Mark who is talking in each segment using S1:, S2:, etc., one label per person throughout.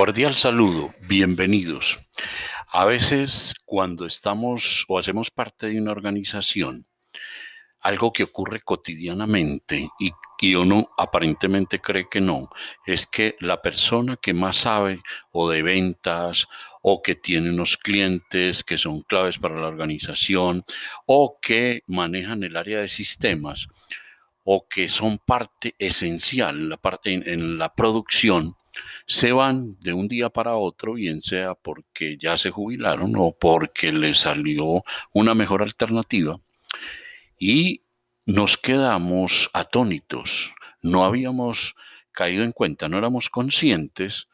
S1: Cordial saludo, bienvenidos. A veces cuando estamos o hacemos parte de una organización, algo que ocurre cotidianamente y que uno aparentemente cree que no, es que la persona que más sabe o de ventas o que tiene unos clientes que son claves para la organización o que manejan el área de sistemas o que son parte esencial en la, parte, en la producción, se van de un día para otro, bien sea porque ya se jubilaron o porque les salió una mejor alternativa, y nos quedamos atónitos. No habíamos caído en cuenta, no éramos conscientes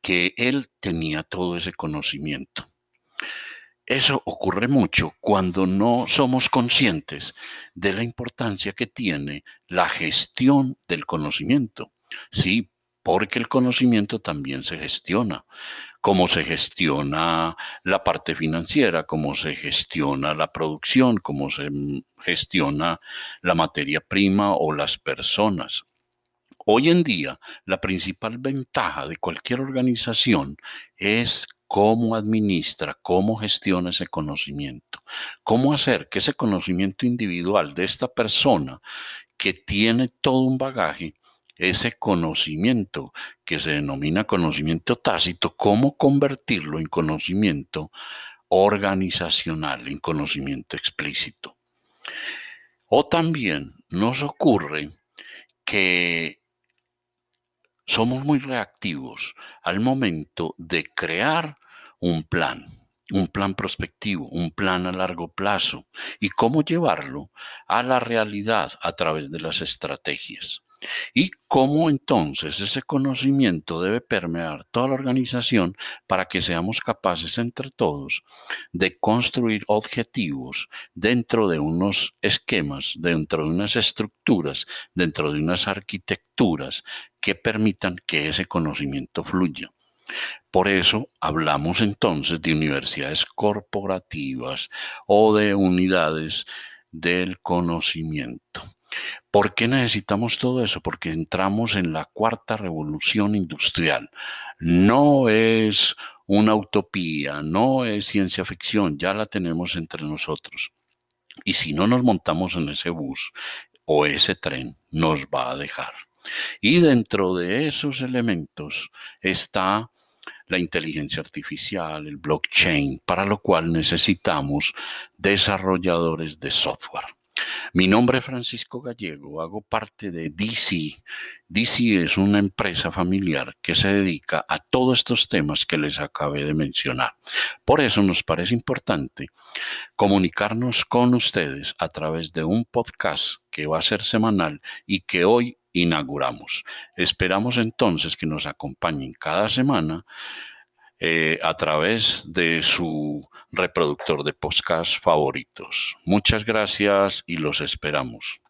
S1: que él tenía todo ese conocimiento. Eso ocurre mucho cuando no somos conscientes de la importancia que tiene la gestión del conocimiento. Sí, porque el conocimiento también se gestiona, cómo se gestiona la parte financiera, cómo se gestiona la producción, cómo se gestiona la materia prima o las personas. Hoy en día, la principal ventaja de cualquier organización es cómo administra, cómo gestiona ese conocimiento, cómo hacer que ese conocimiento individual de esta persona que tiene todo un bagaje ese conocimiento que se denomina conocimiento tácito, cómo convertirlo en conocimiento organizacional, en conocimiento explícito. O también nos ocurre que somos muy reactivos al momento de crear un plan, un plan prospectivo, un plan a largo plazo y cómo llevarlo a la realidad a través de las estrategias. Y cómo entonces ese conocimiento debe permear toda la organización para que seamos capaces entre todos de construir objetivos dentro de unos esquemas, dentro de unas estructuras, dentro de unas arquitecturas que permitan que ese conocimiento fluya. Por eso hablamos entonces de universidades corporativas o de unidades del conocimiento. ¿Por qué necesitamos todo eso? Porque entramos en la cuarta revolución industrial. No es una utopía, no es ciencia ficción, ya la tenemos entre nosotros. Y si no nos montamos en ese bus o ese tren, nos va a dejar. Y dentro de esos elementos está la inteligencia artificial, el blockchain, para lo cual necesitamos desarrolladores de software. Mi nombre es Francisco Gallego, hago parte de DC. DC es una empresa familiar que se dedica a todos estos temas que les acabé de mencionar. Por eso nos parece importante comunicarnos con ustedes a través de un podcast que va a ser semanal y que hoy inauguramos. Esperamos entonces que nos acompañen cada semana eh, a través de su reproductor de podcast favoritos. Muchas gracias y los esperamos.